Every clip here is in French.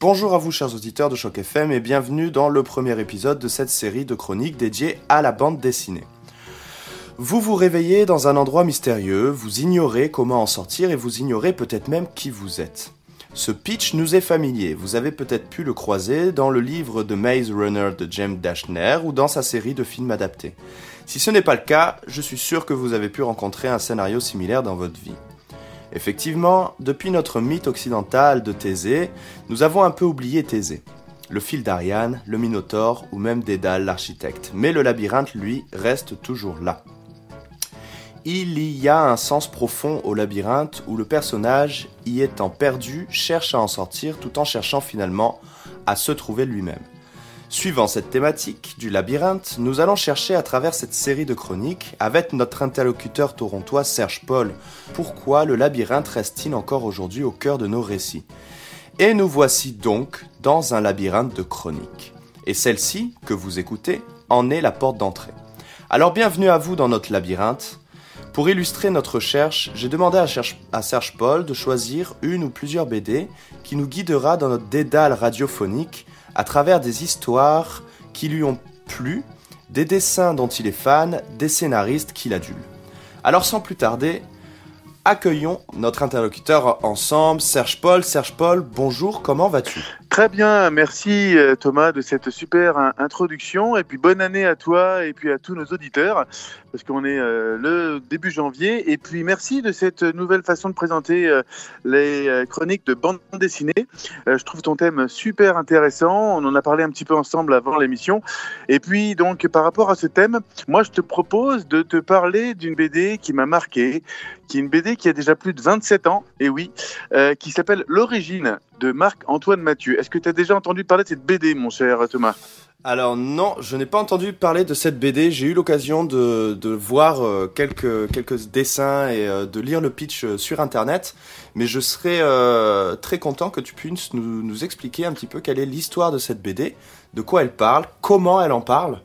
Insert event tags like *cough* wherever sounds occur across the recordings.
Bonjour à vous chers auditeurs de Choc FM et bienvenue dans le premier épisode de cette série de chroniques dédiées à la bande dessinée. Vous vous réveillez dans un endroit mystérieux, vous ignorez comment en sortir et vous ignorez peut-être même qui vous êtes. Ce pitch nous est familier, vous avez peut-être pu le croiser dans le livre de Maze Runner de James Dashner ou dans sa série de films adaptés. Si ce n'est pas le cas, je suis sûr que vous avez pu rencontrer un scénario similaire dans votre vie. Effectivement, depuis notre mythe occidental de Thésée, nous avons un peu oublié Thésée. Le fil d'Ariane, le Minotaure ou même Dédale l'architecte. Mais le labyrinthe, lui, reste toujours là. Il y a un sens profond au labyrinthe où le personnage, y étant perdu, cherche à en sortir tout en cherchant finalement à se trouver lui-même. Suivant cette thématique du labyrinthe, nous allons chercher à travers cette série de chroniques, avec notre interlocuteur torontois Serge Paul, pourquoi le labyrinthe reste-t-il encore aujourd'hui au cœur de nos récits. Et nous voici donc dans un labyrinthe de chroniques. Et celle-ci, que vous écoutez, en est la porte d'entrée. Alors bienvenue à vous dans notre labyrinthe. Pour illustrer notre recherche, j'ai demandé à, Serge Paul de choisir une ou plusieurs BD qui nous guidera dans notre dédale radiophonique à travers des histoires qui lui ont plu, des dessins dont il est fan, des scénaristes qu'il adule. Alors sans plus tarder, accueillons notre interlocuteur ensemble, Serge Paul. Serge Paul, bonjour, comment vas-tu? Très bien, merci euh, Thomas de cette super introduction. Et puis bonne année à toi et puis à tous nos auditeurs parce qu'on est euh, le début janvier. Et puis merci de cette nouvelle façon de présenter euh, les chroniques de bande dessinée. je trouve ton thème super intéressant, on en a parlé un petit peu ensemble avant l'émission. Et puis donc par rapport à ce thème, moi je te propose de te parler d'une BD qui m'a marqué, qui est une BD qui a déjà plus de 27 ans et oui, qui s'appelle L'origine de Marc-Antoine Mathieu. Est-ce que tu as déjà entendu parler de cette BD, mon cher Thomas? Alors non, je n'ai pas entendu parler de cette BD. J'ai eu l'occasion de, voir euh, quelques, quelques dessins et euh, de lire le pitch euh, sur Internet. Mais je serais très content que tu puisses nous, nous, expliquer un petit peu quelle est l'histoire de cette BD, de quoi elle parle, comment elle en parle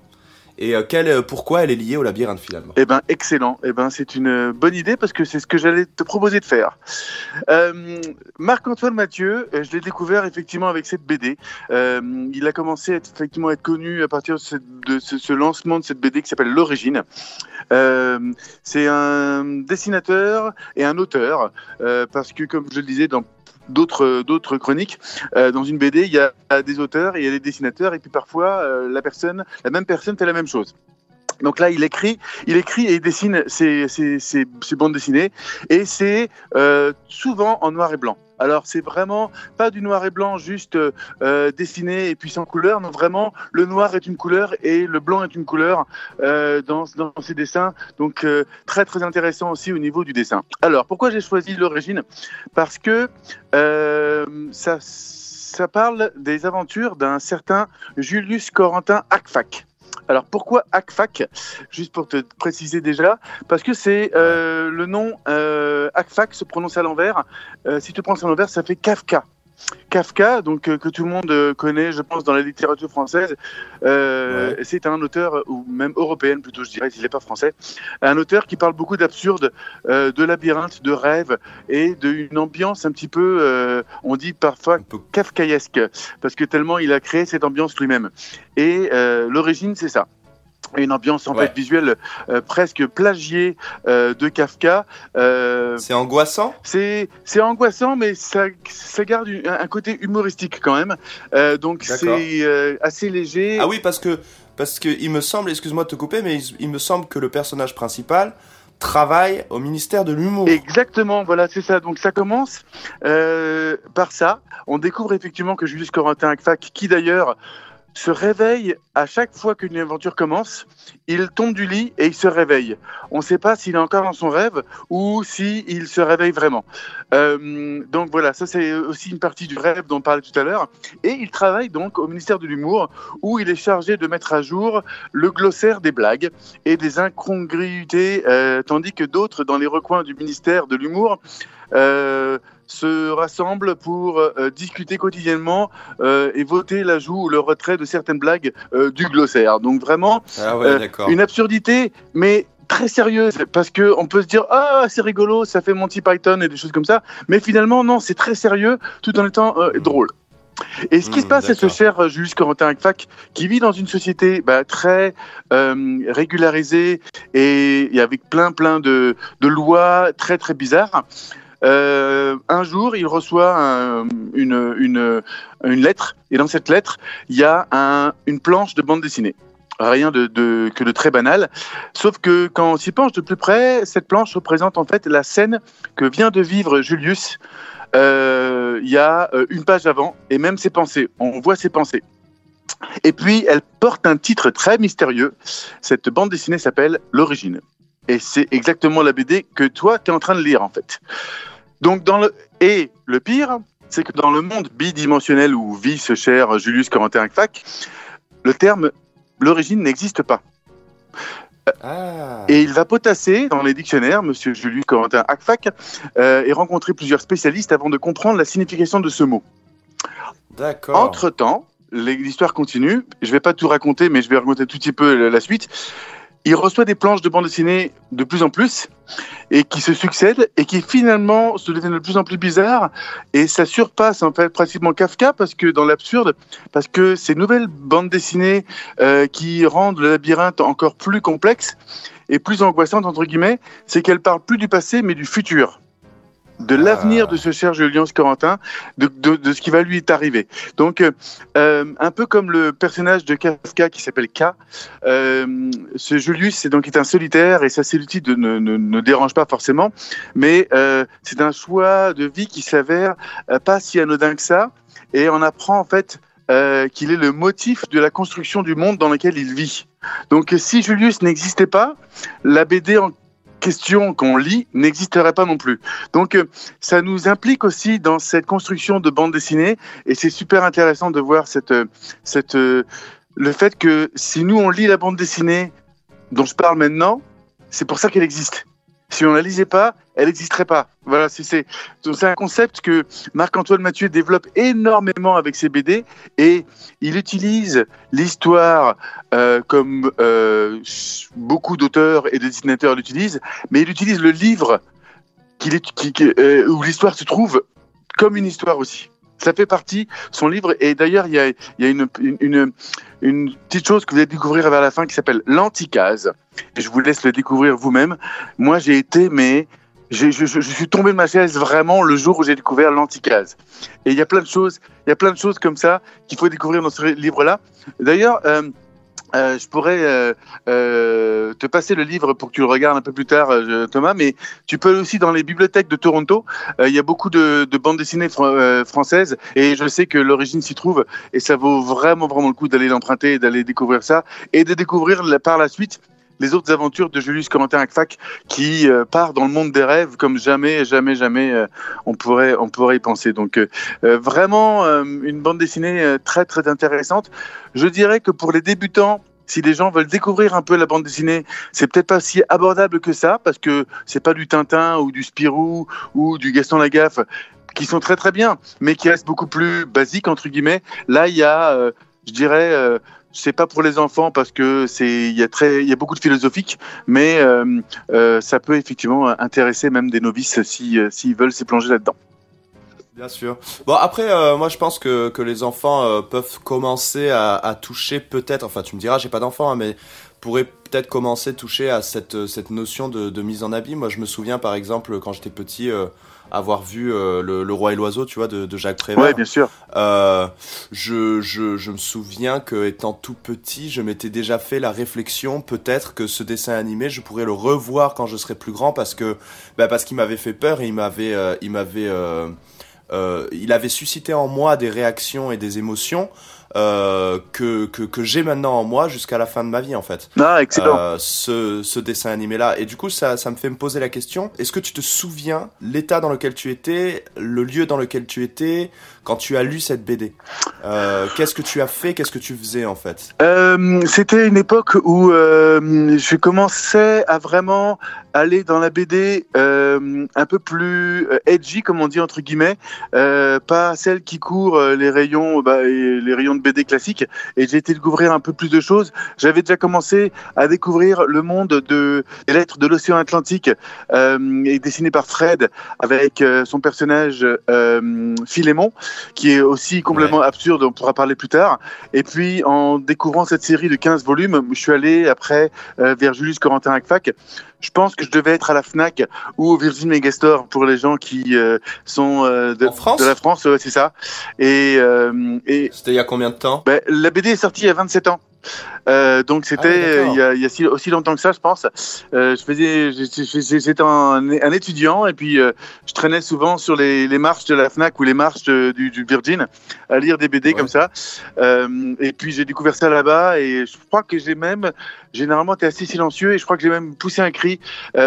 et euh, euh, pourquoi elle est liée au labyrinthe finalement? Eh ben excellent, eh ben c'est une bonne idée parce que c'est ce que j'allais te proposer de faire. Euh, Marc-Antoine Mathieu, je l'ai découvert effectivement avec cette BD. il a commencé à être, effectivement à être connu à partir de, ce, lancement de cette BD qui s'appelle L'origine. c'est un dessinateur et un auteur parce que comme je le disais dans d'autres d'autres chroniques. Euh, dans une BD, il y a des auteurs et il y a des dessinateurs, et puis parfois euh, la personne, la même personne fait la même chose. Donc là, il écrit, il écrit et il dessine ses, ses, ses, bandes dessinées, et c'est euh, souvent en noir et blanc. Alors c'est vraiment pas du noir et blanc juste euh, dessiné et puis sans couleur, non vraiment le noir est une couleur et le blanc est une couleur euh, dans, dans ces dessins, donc euh, très très intéressant aussi au niveau du dessin. Alors pourquoi j'ai choisi l'origine? Parce que euh, ça, ça parle des aventures d'un certain Julius Corentin Akfak. Alors pourquoi ACFAC Juste pour te préciser déjà, parce que c'est euh, le nom euh, ACFAC se prononce à l'envers. Euh, si tu prends à l'envers, ça fait Kafka. Kafka, donc euh, que tout le monde euh, connaît, je pense, dans la littérature française, euh, c'est un auteur ou même européenne plutôt, je dirais, s'il n'est pas français, un auteur qui parle beaucoup d'absurde, de labyrinthe, de rêve et d'une ambiance un petit peu, on dit parfois kafkaesque, parce que tellement il a créé cette ambiance lui-même. Et l'origine, c'est ça une ambiance en fait visuelle euh, presque plagiée euh, de Kafka. Euh, c'est angoissant? C'est c'est angoissant, mais ça ça garde un côté humoristique quand même. donc c'est assez léger. Ah oui, parce que parce que il me semble, excuse-moi de te couper, mais il, me semble que le personnage principal travaille au ministère de l'humour. Exactement, voilà, c'est ça. Donc ça commence par ça. On découvre effectivement que Julius Corentin Akfak, qui d'ailleurs se réveille à chaque fois qu'une aventure commence. Il tombe du lit et il se réveille. On ne sait pas s'il est encore dans son rêve ou s'il se réveille vraiment. Euh, donc voilà, ça c'est aussi une partie du rêve dont on parlait tout à l'heure. Et il travaille donc au ministère de l'Humour où il est chargé de mettre à jour le glossaire des blagues et des incongruités, euh, tandis que d'autres dans les recoins du ministère de l'Humour se rassemblent pour discuter quotidiennement et voter l'ajout ou le retrait de certaines blagues du glossaire. Donc vraiment, ah une absurdité, mais très sérieuse parce que on peut se dire ah c'est rigolo ça fait Monty Python et des choses comme ça mais finalement non c'est très sérieux tout en étant hmm. drôle et ce qui se hmm, passe, c'est ce cher euh, Julius Corentin Akfak qui vit dans une société bah, très euh, régularisée et, avec plein plein de, de, lois très très bizarres. Euh, un jour, il reçoit une, une, une, lettre, et dans cette lettre, il y a un, une planche de bande dessinée. Rien que de très banal. Sauf que quand on s'y penche de plus près, cette planche représente en fait la scène que vient de vivre Julius euh, il y a euh, une page avant et même ses pensées. On voit ses pensées. Et puis, elle porte un titre très mystérieux. Cette bande dessinée s'appelle L'origine. Et c'est exactement la BD que toi, tu es en train de lire, en fait. Donc, dans le... Et le pire, c'est que dans le monde bidimensionnel où vit ce cher Julius Corentin Fac, le terme l'origine n'existe pas. Ah. Et il va potasser dans les dictionnaires, Monsieur Julius Corentin Akfak, euh, et rencontrer plusieurs spécialistes avant de comprendre la signification de ce mot. D'accord. Entre-temps, l'histoire continue. Je ne vais pas tout raconter, mais je vais raconter tout petit peu la suite il reçoit des planches de bande dessinée de plus en plus et qui se succèdent et qui finalement se deviennent de plus en plus bizarres. Et ça surpasse en fait pratiquement Kafka parce que dans l'absurde parce que ces nouvelles bandes dessinées euh, qui rendent le labyrinthe encore plus complexe et plus angoissante entre guillemets c'est qu'elles parlent plus du passé mais du futur de ah. l'avenir de ce cher Julien Corentin, de, de, de, ce qui va lui arriver. Donc, euh, euh, un peu comme le personnage de Kafka qui s'appelle K, euh, ce Julius c'est donc est un solitaire et sa solitude ne, ne, ne dérange pas forcément, mais euh, c'est un choix de vie qui s'avère euh, pas si anodin que ça, et on apprend en fait euh, qu'il est le motif de la construction du monde dans lequel il vit. Donc si Julius n'existait pas, la BD en qu'on lit n'existerait pas non plus. Donc euh, ça nous implique aussi dans cette construction de bande dessinée et c'est super intéressant de voir cette, euh, cette, euh, le fait que si nous on lit la bande dessinée dont je parle maintenant, c'est pour ça qu'elle existe. Si on la lisait pas, elle n'existerait pas. Voilà, c'est un concept que Marc-Antoine Mathieu développe énormément avec ses BD et il utilise l'histoire euh, comme euh, beaucoup d'auteurs et de dessinateurs l'utilisent, mais il utilise le livre euh, où l'histoire se trouve comme une histoire aussi. Ça fait partie son livre et d'ailleurs il y a, une, petite chose que vous allez découvrir vers la fin qui s'appelle l'anticase. Et je vous laisse le découvrir vous-même. Moi j'ai été mais je, suis tombé de ma chaise vraiment le jour où j'ai découvert l'anticase. Et il y a plein de choses, il y a plein de choses comme ça qu'il faut découvrir dans ce livre-là. D'ailleurs, euh, euh, je pourrais euh, euh, te passer le livre pour que tu le regardes un peu plus tard, euh, Thomas, mais tu peux aussi dans les bibliothèques de Toronto. Euh, il y a beaucoup de, de bandes dessinées françaises et je sais que l'origine s'y trouve et ça vaut vraiment vraiment le coup d'aller l'emprunter et d'aller découvrir ça et de découvrir par la suite les autres aventures de Julius Corentin Akfak qui euh, part dans le monde des rêves comme jamais, jamais, jamais euh, on pourrait, on pourrait y penser. Donc euh, vraiment une bande dessinée très, très intéressante. Je dirais que pour les débutants, si les gens veulent découvrir un peu la bande dessinée, c'est peut-être pas si abordable que ça, parce que c'est pas du Tintin ou du Spirou ou du Gaston Lagaffe qui sont très très bien, mais qui restent beaucoup plus basiques entre guillemets. Là, il y a, je dirais, c'est pas pour les enfants parce que c'est il y a très il y a beaucoup de philosophique, mais euh, euh, ça peut effectivement intéresser même des novices si euh, s'ils veulent s'y plonger là-dedans. Bien sûr. Bon après, moi je pense que, que les enfants peuvent commencer à, toucher peut-être. Enfin, tu me diras, j'ai pas d'enfants, hein, mais pourraient peut-être commencer à toucher à cette cette notion de, mise en habit. Moi, je me souviens par exemple quand j'étais petit avoir vu euh, le, Roi et l'Oiseau, tu vois, de, de Jacques Prévert. Ouais, bien sûr. Euh, je, je, je me souviens que étant tout petit, je m'étais déjà fait la réflexion, peut-être que ce dessin animé, je pourrais le revoir quand je serai plus grand, parce que, bah, parce qu'il m'avait fait peur et il m'avait, euh, il m'avait, euh, euh, il avait suscité en moi des réactions et des émotions euh, que, que, que j'ai maintenant en moi jusqu'à la fin de ma vie en fait. Ah, excellent. Euh, ce, ce dessin animé là. Et du coup, ça, ça me fait me poser la question est-ce que tu te souviens l'état dans lequel tu étais, le lieu dans lequel tu étais quand tu as lu cette BD euh, Qu'est-ce que tu as fait Qu'est-ce que tu faisais en fait? Euh, C'était une époque où euh, je commençais à vraiment aller dans la BD un peu plus edgy, comme on dit entre guillemets, pas celle qui court les rayons, bah, les rayons de BD classiques. Et j'ai été découvrir un peu plus de choses. J'avais déjà commencé à découvrir le monde de des lettres de l'océan Atlantique, et dessiné par Fred avec son personnage Philémon, qui est aussi complètement absurde. On pourra parler plus tard. Et puis en découvrant cette série de 15 volumes, je suis allé après euh, vers Julius Corentin Acfac. Je pense que je devais être à la Fnac ou au Virgin Megastore pour les gens qui euh, sont euh, de, de la France, ouais, c'est ça. Et, euh, et C'était il y a combien de temps? ben, la BD est sortie il y a 27 ans. Euh, donc c'était Ah d'accord. euh, il y a, il y a si- aussi longtemps que ça, je pense. Euh, je faisais, j'étais un, un étudiant et puis euh, je traînais souvent sur les, les marches de la Fnac ou les marches de- du, du Virgin à lire des BD Ouais. comme ça. Et puis j'ai découvert ça là-bas et je crois que j'ai même généralement été assez silencieux et je crois que j'ai même poussé un cri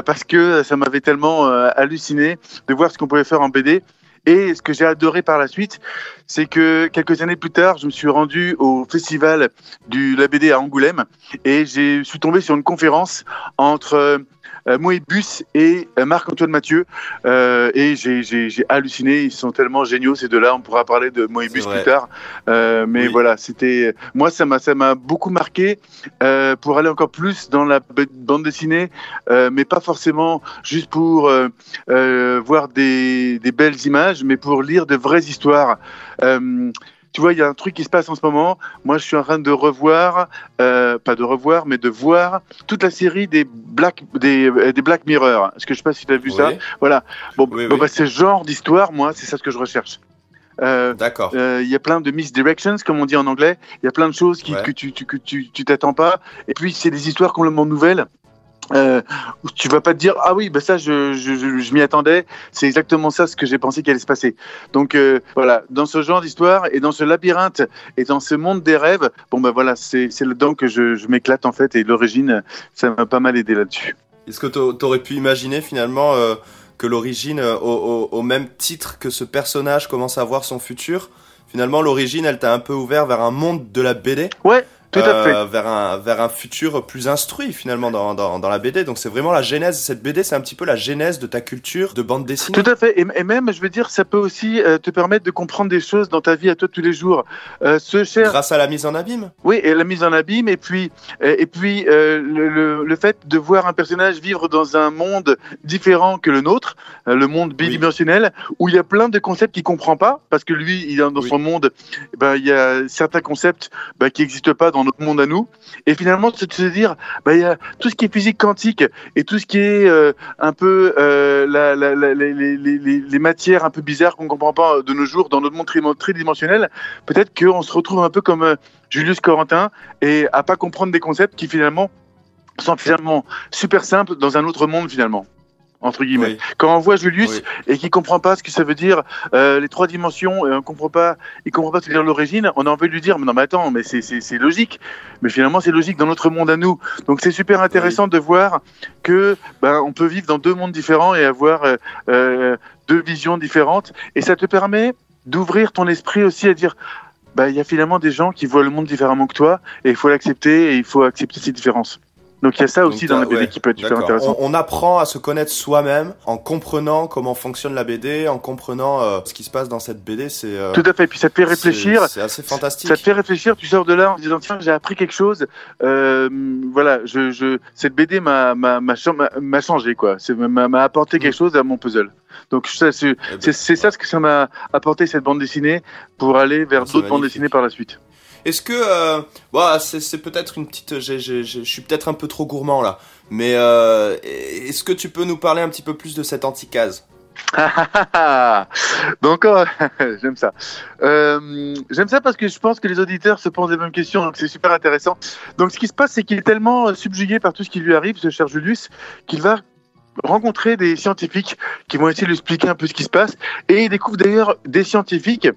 parce que ça m'avait tellement halluciné de voir ce qu'on pouvait faire en BD. Et ce que j'ai adoré par la suite, c'est que quelques années plus tard, je me suis rendu au festival du la BD à Angoulême et j'ai- suis tombé sur une conférence entre euh, Moebius et euh, Marc-Antoine Mathieu euh, et j'ai- halluciné. Ils sont tellement géniaux ces deux-là. On pourra parler de vrai. plus tard, mais Oui. voilà, c'était moi ça m'a ça m'a beaucoup marqué pour aller encore plus dans la bande dessinée, mais pas forcément juste pour voir des, des belles images, mais pour lire de vraies histoires. Euh, tu vois, il y a un truc qui se passe en ce moment. Moi, je suis en train de revoir, euh, pas de revoir, mais de voir toute la série des Black, des, euh, des Black Mirror. Est-ce que je sais pas si tu as vu ça. Voilà. Bon, Oui, bon, oui. bah, ce genre d'histoire, moi, c'est ça ce que je recherche. Euh, D'accord. euh, Il y a plein de misdirections, comme on dit en anglais. Il y a plein de choses qui, Ouais. que tu tu- que tu tu t'attends pas. Et puis c'est des histoires complètement nouvelles. Euh, tu vas pas te dire ah oui bah ça je je, je, je m'y attendais. C'est exactement ça ce que j'ai pensé qu'il allait se passer. Donc euh, voilà. Dans ce genre d'histoire et dans ce labyrinthe et dans ce monde des rêves bon bah voilà c'est là-dedans que je, je m'éclate en fait. Et l'origine ça m'a pas mal aidé là-dessus. Est-ce que t'a- t'aurais pu imaginer finalement euh, que l'origine, au, au- au même titre que ce personnage commence à voir son futur, finalement l'origine elle t'a un peu ouvert vers un monde de la BD ouais tout à euh, fait vers un vers un futur plus instruit finalement dans, dans, dans la BD. Donc c'est vraiment la genèse. Cette BD, c'est un petit peu la genèse de ta culture de bande dessinée. Tout à fait. Et, et même, je veux dire, ça peut aussi euh, te permettre de comprendre des choses dans ta vie à toi tous les jours. Euh, ce cher, Grâce à la mise en abîme. oui, et la mise en abîme, et puis, euh, et puis euh, le, le, le fait de voir un personnage vivre dans un monde différent que le nôtre, euh, le monde bidimensionnel, où il y a plein de concepts qu'il comprend pas, parce que lui, il est dans Oui. son monde, ben, il y a certains concepts ben, qui n'existent pas dans notre monde à nous. Et finalement, de se dire, il y a tout ce qui est physique quantique et tout ce qui est euh, un peu euh, les, matières un peu bizarres qu'on comprend pas de nos jours dans notre monde tri- tridimensionnel. Peut-être qu'on se retrouve un peu comme euh, Julius Corentin et à pas comprendre des concepts qui finalement sont finalement super simples dans un autre monde finalement entre guillemets. Oui. Quand on voit Julius Oui. et qu'il comprend pas ce que ça veut dire euh, les trois dimensions, et on comprend pas, il comprend pas ce que veut dire l'origine, on a envie de lui dire mais non mais attends, mais c'est logique. Mais finalement c'est logique dans notre monde à nous. Donc c'est super intéressant de voir que ben on peut vivre dans deux mondes différents et avoir euh, euh, deux visions différentes et ça te permet d'ouvrir ton esprit aussi à dire bah il y a finalement des gens qui voient le monde différemment que toi et il faut l'accepter et il faut accepter ces différences. Donc il y a ça aussi dans la BD ouais, qui peut être super intéressant. On, on apprend à se connaître soi-même en comprenant comment fonctionne la BD, en comprenant euh, ce qui se passe dans cette BD. C'est euh, Tout à fait. Puis ça te fait réfléchir. c'est- assez fantastique. Ça te fait réfléchir, tu sors de là en te disant tiens j'ai appris quelque chose. Euh, voilà, je, je, cette BD m'a m'a m'a cha- m'a- m'a changé quoi. C'est m'a m'a apporté quelque chose à mon puzzle. Donc ça, c'est Eh ben, c'est c'est ça ce que ça m'a apporté cette bande dessinée pour aller vers d'autres bandes dessinées par la suite. Est-ce que, euh, bah, c'est peut-être une petite, je suis peut-être un peu trop gourmand là, mais euh, est-ce que tu peux nous parler un petit peu plus de cette anticase? *laughs* Donc euh, *laughs* j'aime ça. Euh, j'aime ça parce que je pense que les auditeurs se posent les mêmes questions, donc c'est super intéressant. Donc ce qui se passe, c'est qu'il est tellement subjugué par tout ce qui lui arrive, ce cher Julius, qu'il va rencontrer des scientifiques qui vont essayer de lui expliquer un peu ce qui se passe, et il découvre d'ailleurs des scientifiques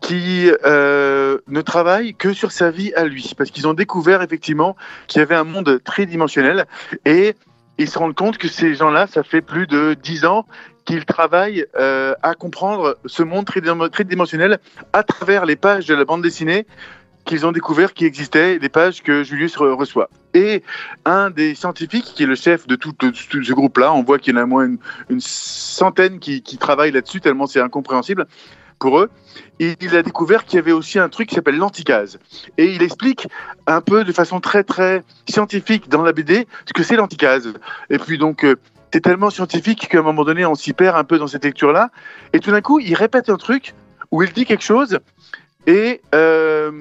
qui euh, ne travaillent que sur sa vie à lui, parce qu'ils ont découvert effectivement qu'il y avait un monde tridimensionnel et ils se rendent compte que ces gens-là, ça fait plus de dix ans qu'ils travaillent euh, à comprendre ce monde tridimensionnel à travers les pages de la bande dessinée qu'ils ont découvert qu'il existait, des pages que Julius reçoit. Et un des scientifiques, qui est le chef de tout, ce groupe-là, on voit qu'il y en a moins une, centaine qui, qui travaillent là-dessus, tellement c'est incompréhensible pour eux, il a découvert qu'il y avait aussi un truc qui s'appelle l'anticase. Et il explique un peu de façon très très scientifique dans la BD ce que c'est l'anticase. Et puis donc, euh, c'est tellement scientifique qu'à un moment donné, on s'y perd un peu dans cette lecture-là. Et tout d'un coup, il répète un truc où il dit quelque chose et euh,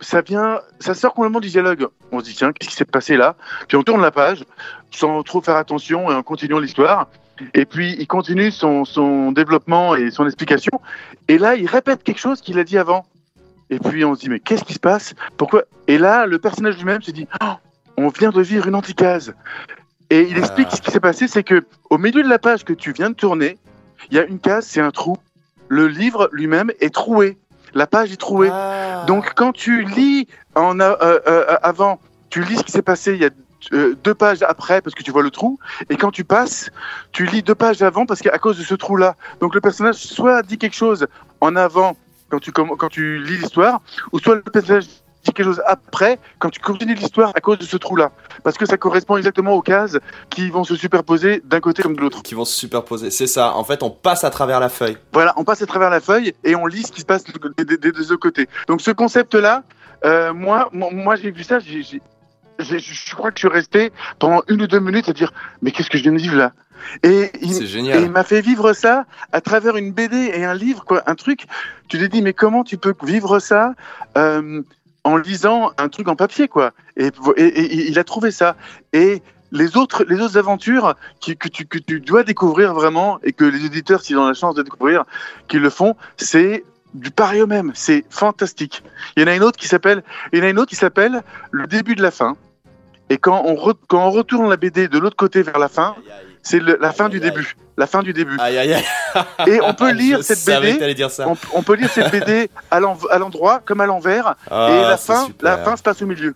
ça vient, ça sort complètement du dialogue. On se dit tiens, qu'est-ce qui s'est passé là? Puis on tourne la page sans trop faire attention et en continuant l'histoire. Et puis il continue son, son développement et son explication. Et là, il répète quelque chose qu'il a dit avant. Et puis on se dit mais qu'est-ce qui se passe? Pourquoi? Et là, le personnage lui-même se dit oh, on vient de vivre une anticase. Et il explique ce qui s'est passé, c'est que au milieu de la page que tu viens de tourner, il y a une case, c'est un trou. Le livre lui-même est troué. La page est trouée. Ah. Donc quand tu lis en euh, euh, euh, avant, tu lis ce qui s'est passé il y a deux pages après parce que tu vois le trou, et quand tu passes, tu lis deux pages avant parce qu'à cause de ce trou-là. Donc le personnage soit dit quelque chose en avant quand tu, quand tu lis l'histoire, ou soit le personnage dit quelque chose après quand tu continues l'histoire à cause de ce trou-là. Parce que ça correspond exactement aux cases qui vont se superposer d'un côté comme de l'autre. Qui vont se superposer, c'est ça. En fait, on passe à travers la feuille. Voilà, on passe à travers la feuille et on lit ce qui se passe des, deux côtés. Donc ce concept-là, euh, moi, moi j'ai vu ça, je crois que je suis resté pendant une ou deux minutes à dire mais qu'est-ce que je viens de vivre là? Et il, génial. il m'a fait vivre ça à travers une BD et un livre quoi un truc tu te dis mais comment tu peux vivre ça euh, en lisant un truc en papier, quoi? Et, il a trouvé ça. Et les autres, les autres aventures que, tu, que tu dois découvrir vraiment et que les éditeurs, s'ils ont la chance de découvrir, qu'ils le font, c'est du pareil au même. C'est fantastique. Il y en a une autre qui s'appelle, il y en a une autre qui s'appelle Le début de la fin. Et quand on, quand on retourne la BD de l'autre côté vers la fin, c'est la fin du début. La fin du début. Aïe. *laughs* Et on peut lire cette BD. Dire ça. On, peut lire cette BD à l'endroit comme à l'envers. Ah, et la fin, la fin se passe au milieu.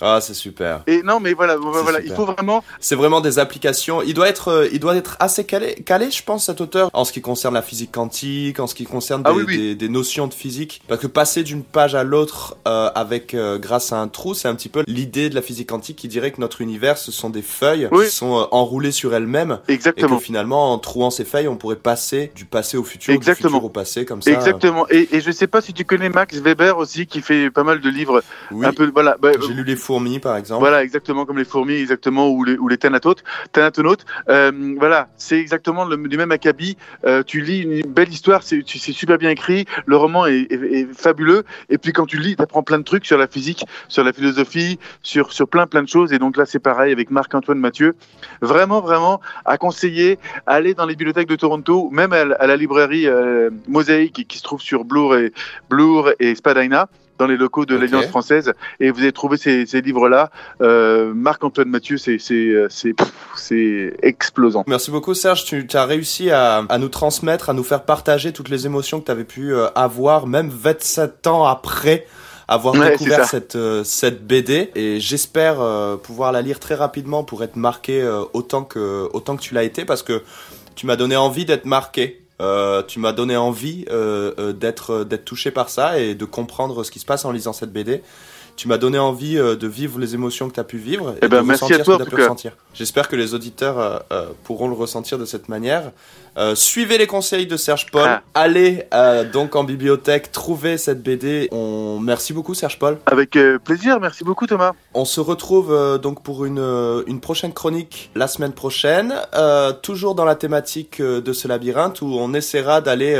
Ah, c'est super. Et non, mais voilà, voilà, il faut vraiment. C'est vraiment des applications. Il doit être, euh, il doit être assez calé, calé, je pense, cet auteur, en ce qui concerne la physique quantique, en ce qui concerne ah des, Des, notions de physique. Parce que passer d'une page à l'autre euh, avec euh, grâce à un trou, c'est un petit peu l'idée de la physique quantique qui dirait que notre univers, ce sont des feuilles qui sont enroulées sur elles-mêmes. Exactement. Et que finalement, en trouant ces feuilles, on pourrait passer du passé au futur, Exactement. du futur au passé, comme ça. Exactement. Et, et je sais pas si tu connais Max Weber aussi, qui fait pas mal de livres. Un peu, voilà. Bah, J'ai lu les fourmis, par exemple. Voilà, exactement comme les fourmis, exactement, ou les, ou thanatonautes. Euh, voilà, c'est exactement le, du même acabit. Euh, tu lis une belle histoire, c'est super bien écrit, le roman est, fabuleux, et puis quand tu lis, tu apprends plein de trucs sur la physique, sur la philosophie, sur, sur plein plein de choses, et donc là c'est pareil avec Marc-Antoine Mathieu. Vraiment, vraiment, à conseiller, aller dans les bibliothèques de Toronto, même à, la librairie euh, Mosaïque qui se trouve sur Bloor et, Bloor et Spadina dans les locaux de l'Alliance française. Et vous avez trouvé ces, ces livres-là. Euh, Marc-Antoine Mathieu, c'est c'est explosant. Merci beaucoup Serge, tu as réussi à, à, nous transmettre, à nous faire partager toutes les émotions que tu avais pu euh, avoir, même 27 ans après avoir découvert cette, euh, cette BD et j'espère euh, pouvoir la lire très rapidement pour être marqué autant que, autant que tu l'as été parce que tu m'as donné envie d'être marqué euh, tu m'as donné envie euh, euh, d'être d'être touché par ça et de comprendre ce qui se passe en lisant cette BD. Tu m'as donné envie de vivre les émotions que tu as pu vivre et, eh ben, de merci à toi, ce que tu as pu ressentir. J'espère que les auditeurs pourront le ressentir de cette manière. Euh, suivez les conseils de Serge Paul. Ah. Allez euh, donc en bibliothèque, trouver cette BD. On... Merci beaucoup Serge Paul. Avec euh, plaisir, merci beaucoup Thomas. On se retrouve donc pour une, une prochaine chronique la semaine prochaine, toujours dans la thématique de ce labyrinthe où on essaiera d'aller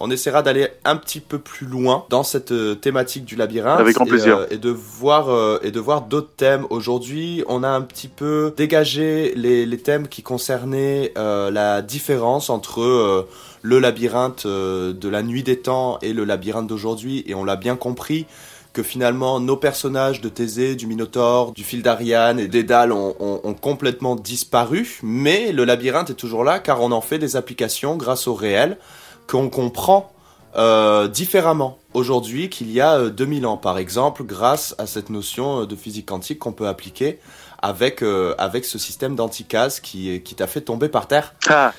on essaiera d'aller un petit peu plus loin dans cette euh, thématique du labyrinthe. Avec grand plaisir. Euh, et, de voir, euh, et de voir d'autres thèmes. Aujourd'hui, on a un petit peu dégagé les, les thèmes qui concernaient la différence entre le labyrinthe de la nuit des temps et le labyrinthe d'aujourd'hui. Et on l'a bien compris que finalement nos personnages de Thésée, du Minotaure, du fil d'Ariane et d'Edal ont, ont, complètement disparu, mais le labyrinthe est toujours là car on en fait des applications grâce au réel qu'on comprend euh, différemment aujourd'hui qu'il y a 2000 ans, par exemple, grâce à cette notion de physique quantique qu'on peut appliquer avec, avec ce système d'anticase qui, qui t'a fait tomber par terre. Ah.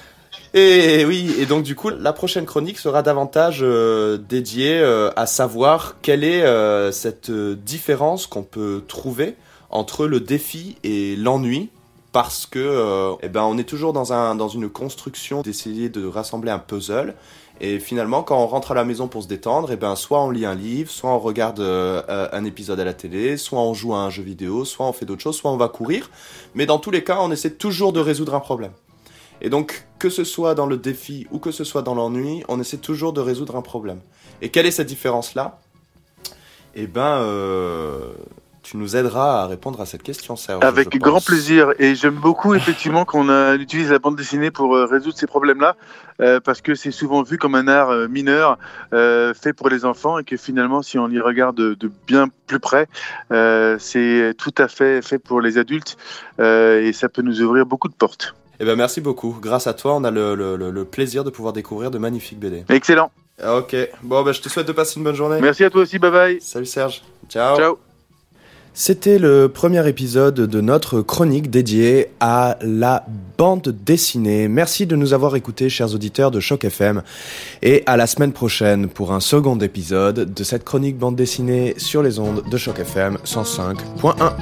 Et oui, et donc du coup, la prochaine chronique sera davantage euh, dédiée euh, à savoir quelle est euh, cette différence qu'on peut trouver entre le défi et l'ennui, parce que eh ben, on est toujours dans, un, dans une construction d'essayer de rassembler un puzzle. Et finalement, quand on rentre à la maison pour se détendre, eh ben, soit on lit un livre, soit on regarde un épisode à la télé, soit on joue à un jeu vidéo, soit on fait d'autres choses, soit on va courir. Mais dans tous les cas, on essaie toujours de résoudre un problème. Et donc, que ce soit dans le défi ou que ce soit dans l'ennui, on essaie toujours de résoudre un problème. Et quelle est cette différence-là? Eh ben, euh, tu nous aideras à répondre à cette question, Serge. Avec grand plaisir. Et j'aime beaucoup, effectivement, qu'on utilise la bande dessinée pour euh, résoudre ces problèmes-là, euh, parce que c'est souvent vu comme un art mineur fait pour les enfants, et que finalement, si on y regarde de, bien plus près, c'est tout à fait fait pour les adultes, et ça peut nous ouvrir beaucoup de portes. Eh ben merci beaucoup. Grâce à toi, on a le, le, le plaisir de pouvoir découvrir de magnifiques BD. Excellent. Ok. Bon, ben je te souhaite de passer une bonne journée. Merci à toi aussi. Bye bye. Salut Serge. Ciao. Ciao. C'était le premier épisode de notre chronique dédiée à la bande dessinée. Merci de nous avoir écoutés, chers auditeurs de Choc FM. Et à la semaine prochaine pour un second épisode de cette chronique bande dessinée sur les ondes de Choc FM 105.1.